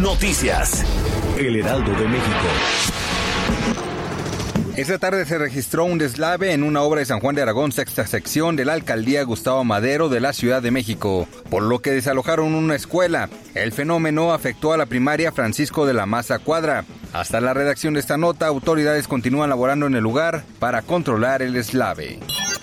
Noticias. El Heraldo de México. Esta tarde se registró un deslave en una obra de San Juan de Aragón, sexta sección de la alcaldía Gustavo Madero de la Ciudad de México, por lo que desalojaron una escuela. El fenómeno afectó a la primaria Francisco de la Maza Cuadra. Hasta la redacción de esta nota, autoridades continúan laborando en el lugar para controlar el deslave.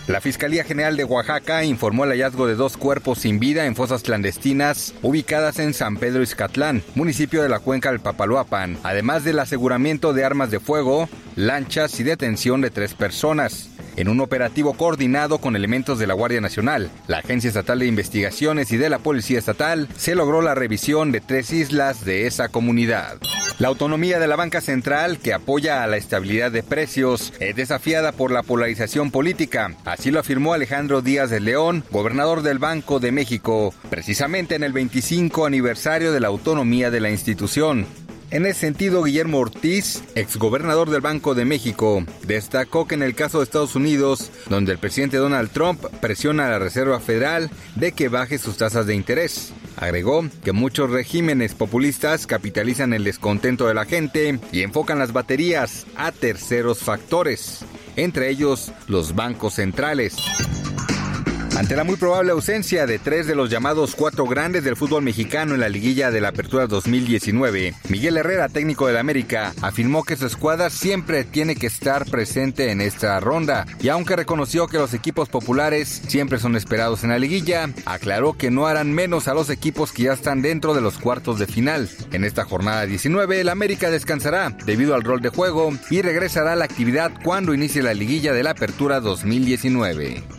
La Fiscalía General de Oaxaca informó el hallazgo de dos cuerpos sin vida en fosas clandestinas ubicadas en San Pedro Izcatlán, municipio de la cuenca del Papaloapan, además del aseguramiento de armas de fuego, lanchas y detención de tres personas. En un operativo coordinado con elementos de la Guardia Nacional, la Agencia Estatal de Investigaciones y de la Policía Estatal, se logró la revisión de tres islas de esa comunidad. La autonomía de la banca central, que apoya a la estabilidad de precios, es desafiada por la polarización política. Así lo afirmó Alejandro Díaz de León, gobernador del Banco de México, precisamente en el 25 aniversario de la autonomía de la institución. En ese sentido, Guillermo Ortiz, exgobernador del Banco de México, destacó que en el caso de Estados Unidos, donde el presidente Donald Trump presiona a la Reserva Federal de que baje sus tasas de interés, agregó que muchos regímenes populistas capitalizan el descontento de la gente y enfocan las baterías a terceros factores, entre ellos los bancos centrales. Ante la muy probable ausencia de tres de los llamados cuatro grandes del fútbol mexicano en la liguilla de la Apertura 2019, Miguel Herrera, técnico del América, afirmó que su escuadra siempre tiene que estar presente en esta ronda y aunque reconoció que los equipos populares siempre son esperados en la liguilla, aclaró que no harán menos a los equipos que ya están dentro de los cuartos de final. En esta jornada 19, el América descansará debido al rol de juego y regresará a la actividad cuando inicie la liguilla de la Apertura 2019.